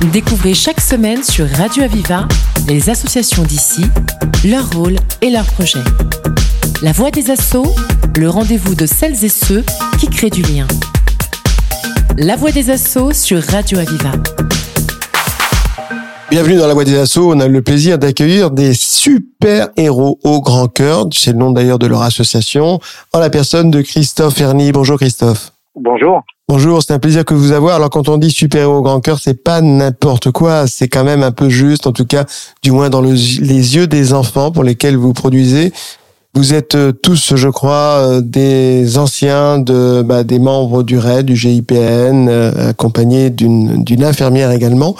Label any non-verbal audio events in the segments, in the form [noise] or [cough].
Découvrez chaque semaine sur Radio Aviva les associations d'ici, leur rôle et leurs projets. La voix des assauts, le rendez-vous de celles et ceux qui créent du lien. La voix des assauts sur Radio Aviva. Bienvenue dans la Voix des Assauts. On a le plaisir d'accueillir des super héros au grand cœur. C'est le nom d'ailleurs de leur association. En la personne de Christophe Erny. Bonjour Christophe. Bonjour. Bonjour, c'est un plaisir que vous avoir. Alors quand on dit super héros au grand cœur, c'est pas n'importe quoi, c'est quand même un peu juste, en tout cas, du moins dans les yeux des enfants pour lesquels vous produisez. Vous êtes euh, tous, je crois, euh, des anciens de bah, des membres du RAID, du GIPN, euh, accompagnés d'une infirmière également,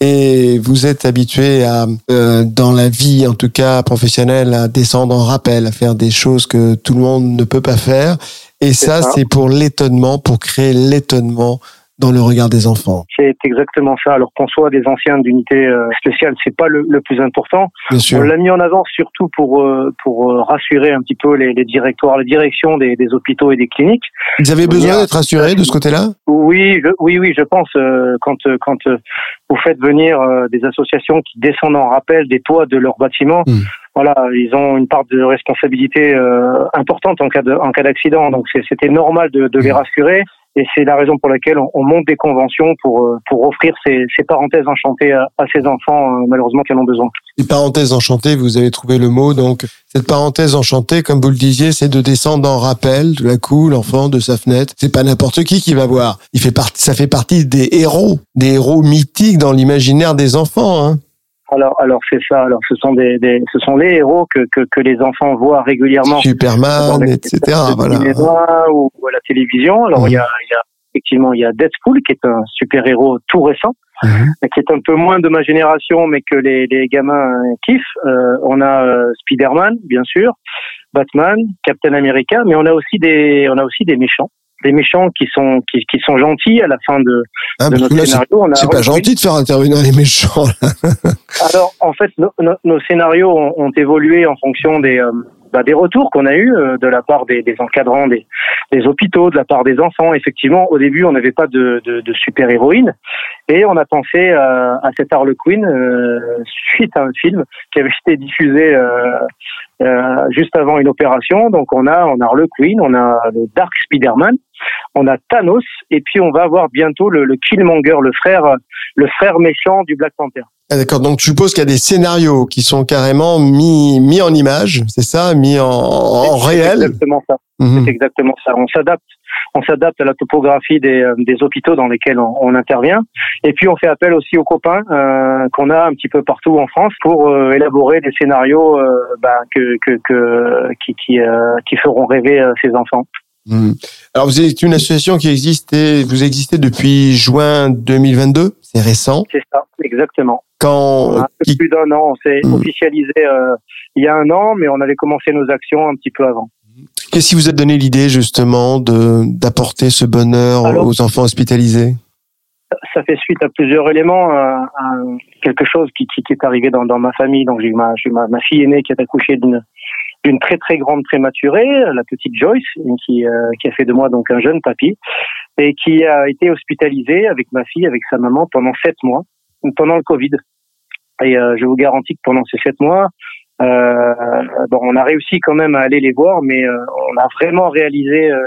et vous êtes habitués à, dans la vie, en tout cas professionnelle, à descendre en rappel, à faire des choses que tout le monde ne peut pas faire. Et ça, c'est pour l'étonnement, pour créer l'étonnement dans le regard des enfants. C'est exactement ça. Alors qu'on soit des anciens d'unités euh, spéciales, c'est pas le, le, plus important. Bien sûr. On l'a mis en avant surtout pour euh, pour euh, rassurer un petit peu les, les directoires, les directions des, des, hôpitaux et des cliniques. Vous avez besoin d'être rassurés de ce côté-là? Oui, je, oui, oui, je pense quand quand vous faites venir des associations qui descendent en rappel des toits de leurs bâtiments. Hmm. Voilà, ils ont une part de responsabilité importante en cas de, en cas d'accident, donc c'était normal de, de les hmm. rassurer. Et c'est la raison pour laquelle on, monte des conventions pour, euh, pour offrir ces, ces parenthèses enchantées à, ces enfants, euh, malheureusement, qui en ont besoin. Les parenthèses enchantées, vous avez trouvé le mot. Donc, cette parenthèse enchantée, comme vous le disiez, c'est de descendre en rappel de la coup, l'enfant de sa fenêtre. C'est pas n'importe qui qui va voir. Il fait partie, ça fait partie des héros, des héros mythiques dans l'imaginaire des enfants. Hein. Alors, alors c'est ça. Alors, ce sont des, des, ce sont les héros que, que, que les enfants voient régulièrement. Superman, etc. Voilà. Ou, ou, à la télévision. Alors, il y, a, y a effectivement, il y a Deadpool qui est un super héros tout récent, mhm. qui est un peu moins de ma génération, mais que les, les gamins kiffent. Euh, on a euh, Spider-Man, bien sûr, Batman, Captain America, mais on a aussi des, on a aussi des méchants des méchants qui sont qui, qui sont gentils à la fin de, ah, de notre scénario. C'est pas gentil de faire intervenir les méchants. Alors en fait, nos scénarios ont, ont, évolué en fonction des euh, bah, des retours qu'on a eu euh, de la part des, des encadrants des, des, hôpitaux, de la part des enfants. Effectivement, au début, on n'avait pas de, de, de super héroïne et on a pensé à, à cette Harlequin euh, suite à un film qui avait été diffusé euh, euh, juste avant une opération. Donc on a on a Harlequin, on a le Dark Spider-Man, on a Thanos et puis on va avoir bientôt le, le Killmonger, le frère le frère méchant du Black Panther. Ah, d'accord, donc tu supposes qu'il y a des scénarios qui sont carrément mis, mis en image, c'est ça, mis en, en réel? C'est exactement ça. Mhm. C'est exactement ça. On s'adapte, on s'adapte à la topographie des, euh, des hôpitaux dans lesquels on, on, intervient, et puis on fait appel aussi aux copains euh, qu'on a un petit peu partout en France pour euh, élaborer des scénarios euh, bah, que, que, que, qui, qui, euh, qui feront rêver ces enfants. Mhm. Alors vous êtes une association qui existe, vous existez depuis juin 2022, c'est récent. C'est ça, exactement. Quand un peu plus d'un an, on s'est hmm. officialisé euh, il y a un an, mais on avait commencé nos actions un petit peu avant. Qu'est-ce qui vous a donné l'idée justement de d'apporter ce bonheur aux enfants hospitalisés? Ça fait suite à plusieurs éléments, à, quelque chose qui, qui, qui, est arrivé dans, dans ma famille. Donc j'ai ma, ma, ma fille aînée qui est accouchée d'une d'une très très grande prématurée, la petite Joyce, qui, euh, qui a fait de moi donc un jeune papy, et qui a été hospitalisée avec ma fille, avec sa maman pendant sept mois pendant le Covid. Et euh, je vous garantis que pendant ces sept mois, euh, bon, on a réussi quand même à aller les voir, mais euh, on a vraiment réalisé euh,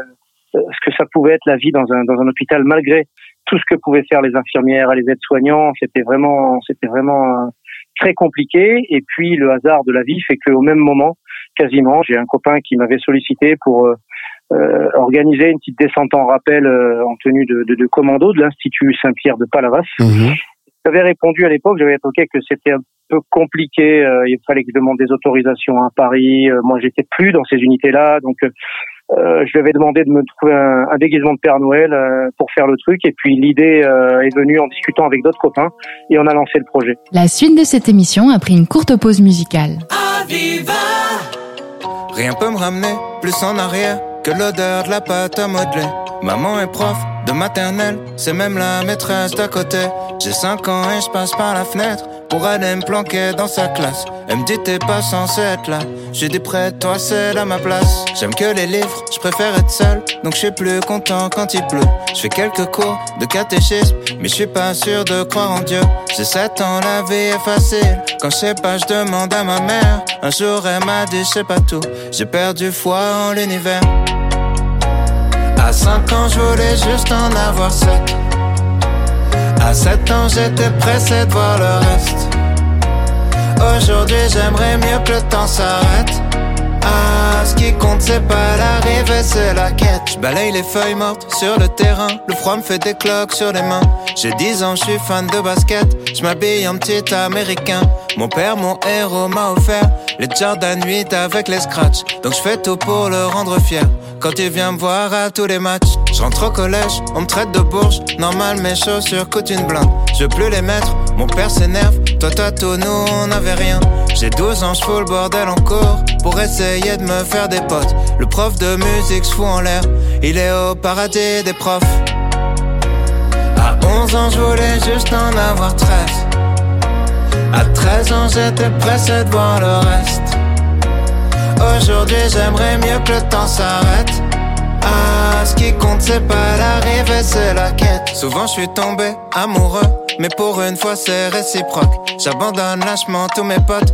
ce que ça pouvait être la vie dans un dans un hôpital malgré tout ce que pouvaient faire les infirmières, les aides-soignants. C'était vraiment c'était vraiment très compliqué. Et puis le hasard de la vie fait qu'au même moment, quasiment, j'ai un copain qui m'avait sollicité pour euh, organiser une petite descente en rappel en tenue de, de, de commando de l'Institut Saint-Pierre de Palavas. Mmh. J'avais répondu à l'époque, j'avais évoqué que c'était un peu compliqué, euh, il fallait que je demande des autorisations à Paris. Euh, moi, j'étais plus dans ces unités-là, donc euh, je lui avais demandé de me trouver un, un déguisement de Père Noël pour faire le truc. Et puis l'idée est venue en discutant avec d'autres copains et on a lancé le projet. La suite de cette émission a pris une courte pause musicale. Rien peut me ramener plus en arrière que l'odeur de la pâte à modeler. Maman est prof de maternelle, c'est même la maîtresse d'à côté. J'ai 5 ans et je passe par la fenêtre pour aller me planquer dans sa classe. Elle me dit t'es pas censé être là. J'ai dit près de toi, c'est à ma place. J'aime que les livres, je préfère être seul. Donc je suis plus content quand il pleut. Je fais quelques cours de catéchisme, mais je suis pas sûr de croire en Dieu. J'ai 7 ans, la vie est facile. Quand je sais pas, je demande à ma mère. Un jour elle m'a dit je sais pas tout. J'ai perdu foi en l'univers. À 5 ans, je voulais juste en avoir 7. À 7 ans, j'étais pressé de voir le reste. Aujourd'hui, j'aimerais mieux que le temps s'arrête. Ah, ce qui compte, c'est pas l'arrivée, c'est la quête. Je balaye les feuilles mortes sur le terrain. Le froid me fait des cloques sur les mains. J'ai 10 ans, je suis fan de basket. Je m'habille en petit américain. Mon père, mon héros, m'a offert les Jordan 8 avec les scratchs. Donc je fais tout pour le rendre fier. Quand il vient me voir à tous les matchs, je rentre au collège, on me traite de bourge. Normal, mes chaussures coûtent une blinde. Je veux plus les mettre, mon père s'énerve. Toi, toi, tout, nous, on n'avait rien. J'ai 12 ans, je fous le bordel en cours pour essayer de me faire des potes. Le prof de musique fout en l'air, il est au paradis des profs. À 11 ans, je voulais juste en avoir 13. À 13 ans, j'étais pressé de voir le reste. Aujourd'hui, j'aimerais mieux que le temps s'arrête. Ah, ce qui compte, c'est pas l'arrivée, c'est la quête. Souvent, je suis tombé amoureux, mais pour une fois, c'est réciproque. J'abandonne lâchement tous mes potes.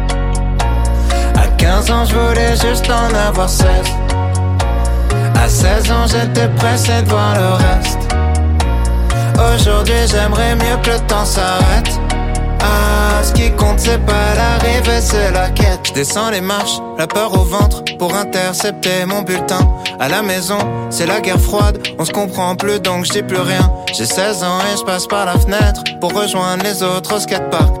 À 15 ans, je voulais juste en avoir 16. À 16 ans, j'étais pressé de voir le reste. Aujourd'hui, j'aimerais mieux que le temps s'arrête. Ah, ce qui compte, c'est pas l'arrivée, c'est la quête. Descends les marches, la peur au ventre, pour intercepter mon bulletin. À la maison, c'est la guerre froide, on se comprend plus donc je dis plus rien. J'ai 16 ans et je passe par la fenêtre pour rejoindre les autres au skatepark.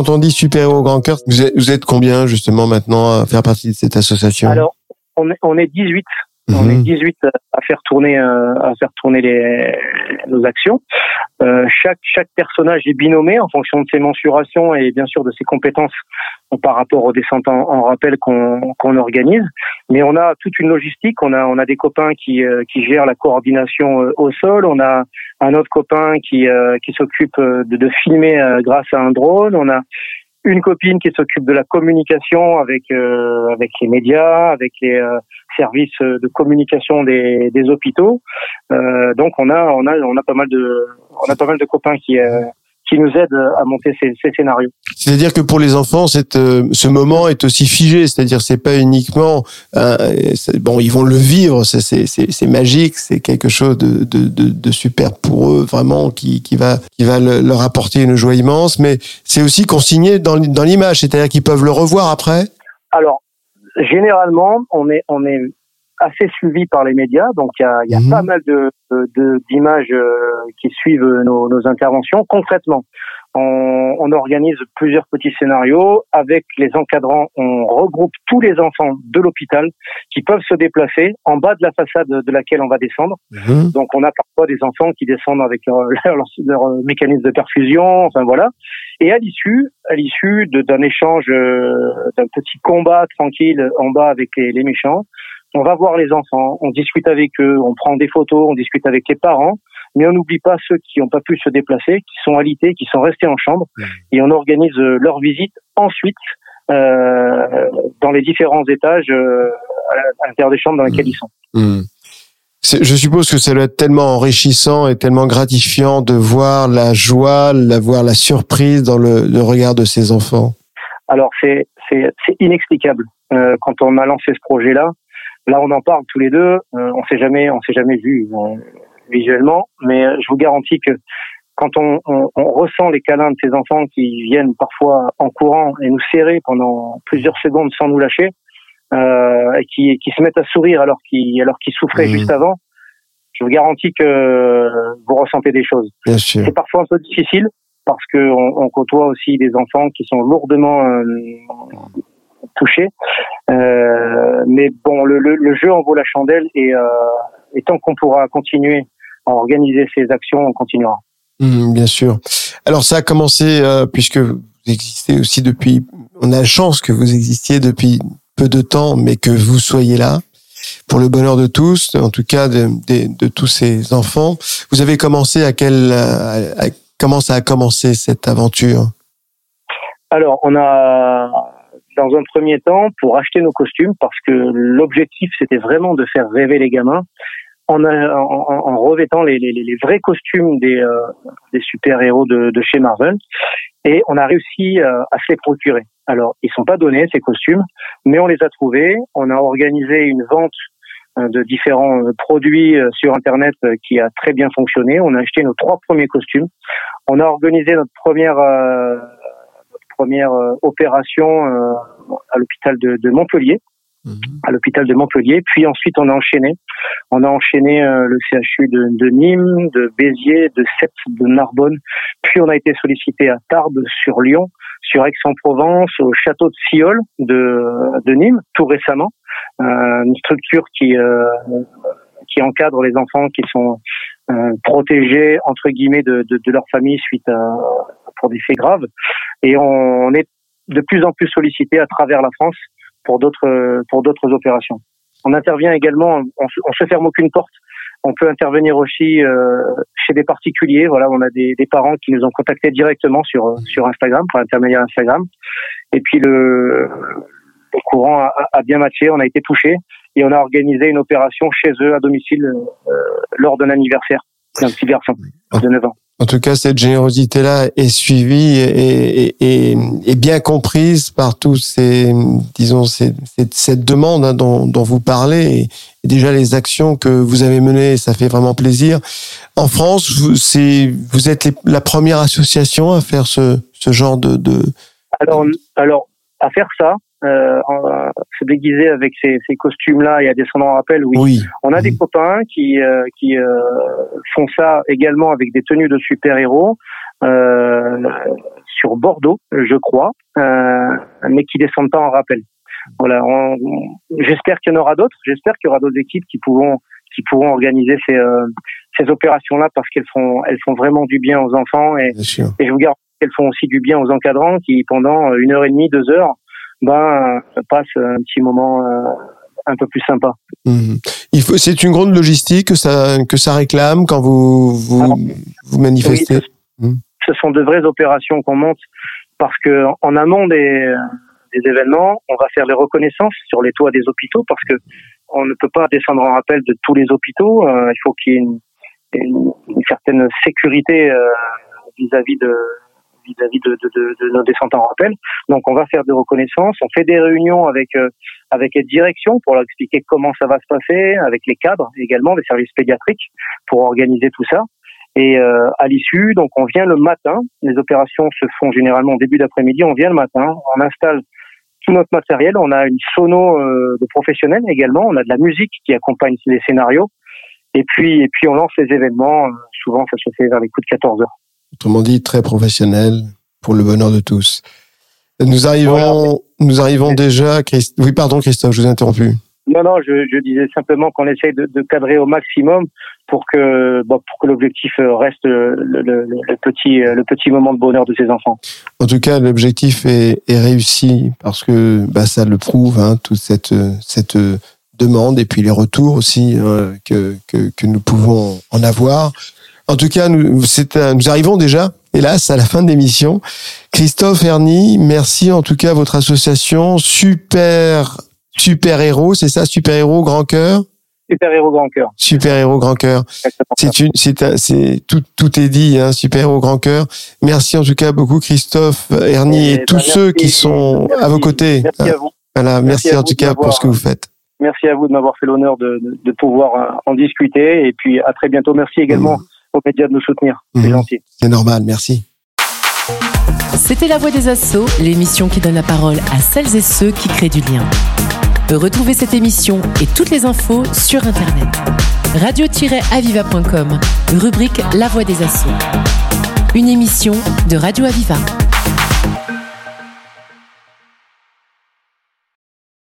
Quand on dit super-héros grand cœur, vous êtes, combien justement maintenant à faire partie de cette association? Alors, on est, on est 18. On Mhm. est 18 à faire tourner, euh, à faire tourner les, nos actions. Euh, chaque, chaque personnage est binommé en fonction de ses mensurations et bien sûr de ses compétences par rapport aux descentes en, en rappel qu'on qu'on organise. Mais on a toute une logistique. On a, on a des copains qui, euh, qui gèrent la coordination euh, au sol. On a un autre copain qui, euh, qui s'occupe de, de filmer euh, grâce à un drone. On a une copine qui s'occupe de la communication avec euh, avec les médias, avec les euh, services de communication des, des hôpitaux. Euh, donc on a on a on a pas mal de on a pas mal de copains qui euh, qui nous aident à monter ces, ces scénarios. C'est-à-dire que pour les enfants, cette, euh, ce moment est aussi figé. C'est-à-dire, c'est pas uniquement euh, bon, ils vont le vivre. c'est- magique. C'est quelque chose de, de, de, de super pour eux, vraiment, qui, qui va qui va le- leur apporter une joie immense. Mais c'est aussi consigné dans, dans l'image. C'est-à-dire qu'ils peuvent le revoir après? Alors généralement on est on est assez suivi par les médias, donc il y a, y a Mhm. pas mal de de- d'images euh, qui suivent nos, nos interventions. Concrètement, On, on, organise plusieurs petits scénarios. Avec les encadrants, on regroupe tous les enfants de l'hôpital qui peuvent se déplacer en bas de la façade de laquelle on va descendre. Mhm. Donc on a parfois des enfants qui descendent avec leur, [laughs] leur, mécanisme de perfusion, enfin voilà. Et à l'issue, à l'issue d'un échange, euh, d'un petit combat tranquille en bas avec les, les méchants, on va voir les enfants, on discute avec eux, on prend des photos, on discute avec les parents mais on n'oublie pas ceux qui n'ont pas pu se déplacer, qui sont alités, qui sont restés en chambre, mmh. et on organise euh, leur visite ensuite euh, dans les différents étages euh, à l'intérieur des chambres dans lesquelles mmh. ils sont. Mmh. Je suppose que ça doit être tellement enrichissant et tellement gratifiant de voir la joie, la voir la surprise dans le, le regard de ces enfants. Alors c'est c'est inexplicable. Euh, quand on a lancé ce projet-là, là on en parle tous les deux. Euh, on s'est jamais on s'est jamais vu visuellement, mais euh, je vous garantis que quand on, on, on, ressent les câlins de ces enfants qui viennent parfois en courant et nous serrer pendant plusieurs secondes sans nous lâcher, euh, et qui, qui se mettent à sourire alors qu'ils alors qu'ils souffraient mmh. juste avant, je vous garantis que vous ressentez des choses. C'est parfois un peu difficile parce que on, on, côtoie aussi des enfants qui sont lourdement euh, touchés. Euh, mais bon, le, le, le, jeu en vaut la chandelle et, euh, et tant qu'on pourra continuer organiser ces actions, on continuera. Mmh, bien sûr. Alors ça a commencé euh, puisque vous existez aussi depuis. On a la chance que vous existiez depuis peu de temps, mais que vous soyez là pour le bonheur de tous, en tout cas de, de, tous ces enfants. Vous avez commencé à quel à, comment ça a commencé cette aventure? Alors on a dans un premier temps pour acheter nos costumes parce que l'objectif c'était vraiment de faire rêver les gamins en, en, revêtant les, les, les, vrais costumes des, euh, des super-héros de, de, chez Marvel. Et on a réussi euh, à se les procurer. Alors, ils sont pas donnés, ces costumes, mais on les a trouvés. On a organisé une vente euh, de différents produits sur Internet qui a très bien fonctionné. On a acheté nos trois premiers costumes. On a organisé notre première, notre première opération à l'hôpital de, de Montpellier Mhm. à l'hôpital de Montpellier. Puis ensuite, on a enchaîné. On a enchaîné euh, le CHU de, de, Nîmes, de Béziers, de Sète, de Narbonne. Puis on a été sollicité à Tarbes, sur Lyon, sur Aix-en-Provence, au château de Fiole de, de Nîmes, tout récemment. Euh, une structure qui euh, qui encadre les enfants qui sont euh, protégés entre guillemets de, de, de, leur famille suite à pour des faits graves. Et on est de plus en plus sollicité à travers la France pour d'autres pour d'autres opérations. On intervient également, on, on se ferme aucune porte. On peut intervenir aussi euh, chez des particuliers. Voilà, on a des, parents qui nous ont contactés directement sur sur Instagram, par intermédiaire Instagram. Et puis le, courant a, a, bien matché, on a été touché et on a organisé une opération chez eux à domicile euh, lors d'un anniversaire d'un petit garçon de 9 ans. En tout cas, cette générosité-là est suivie et, et, bien comprise par tous ces, disons, cette, demande hein, dont, vous parlez et, déjà les actions que vous avez menées, ça fait vraiment plaisir. En France, vous, vous êtes la première association à faire ce, ce genre de, de... Alors, alors, à faire ça, euh, se déguiser avec ces, ces costumes-là et à descendre en rappel, oui. On a des copains qui, euh, qui euh, font ça également avec des tenues de super-héros euh, sur Bordeaux, je crois, euh, mais qui descendent pas en rappel. Voilà. J'espère qu'il y en aura d'autres. J'espère qu'il y aura d'autres équipes qui pourront qui pourront organiser ces, ces opérations-là parce qu'elles font elles font vraiment du bien aux enfants et, et je vous garantis qu'elles font aussi du bien aux encadrants qui pendant une heure et demie, deux heures ben, ça passe un petit moment euh, un peu plus sympa. Mhm. Il faut, c'est une grande logistique que ça, que ça réclame quand vous, vous, vous manifestez. Mhm. ce, sont de vraies opérations qu'on monte parce que en amont des, des événements, on va faire les reconnaissances sur les toits des hôpitaux parce que on ne peut pas descendre en rappel de tous les hôpitaux. Euh, il faut qu'il y ait une, une, une certaine sécurité euh, vis-à-vis de vis-à-vis de, de, de, de, nos. Donc on va faire des reconnaissances, on fait des réunions avec euh, avec les directions pour leur expliquer comment ça va se passer, avec les cadres également des services pédiatriques pour organiser tout ça. Et euh, à l'issue, donc on vient le matin. Les opérations se font généralement au début d'après-midi. On vient le matin, on installe tout notre matériel. On a une sono euh, de professionnels également. On a de la musique qui accompagne les scénarios. Et puis, et puis on lance les événements. souvent, ça se fait vers les coups de 14 heures. Autrement dit très professionnel pour le bonheur de tous. Nous arrivons, nous arrivons déjà. Christ... Oui, pardon, Christophe, je vous ai interrompu. Non, non, je, je disais simplement qu'on essaye de, de, cadrer au maximum pour que, bon, pour que l'objectif reste le, le, le, petit, le petit moment de bonheur de ces enfants. En tout cas, l'objectif est, est, réussi parce que bah, ça le prouve, hein, toute cette, cette demande et puis les retours aussi hein, que, que, que, nous pouvons en avoir. En tout cas, nous, nous arrivons déjà, hélas, à la fin de l'émission. Christophe Ernie, merci en tout cas à votre association Super Super Héros, c'est ça, Super Héros Grand Cœur? Super Héros Grand Cœur. Super Héros Grand Cœur. C'est une, c'est, c'est tout, tout est dit, hein, Super Héros Grand Cœur. Merci en tout cas beaucoup Christophe, Ernie et, et tous ben, ceux qui sont à vos côtés. Merci à vous. Voilà, merci, en tout cas pour ce que vous faites. Merci à vous de m'avoir fait l'honneur de, pouvoir en discuter et puis à très bientôt. Merci également mmh. Aux médias de nous soutenir. C'est gentil. C'est normal, merci. C'était La Voix des Assauts, l'émission qui donne la parole à celles et ceux qui créent du lien. Retrouvez cette émission et toutes les infos sur Internet. Radio-aviva.com, rubrique La Voix des Assauts. Une émission de Radio Aviva.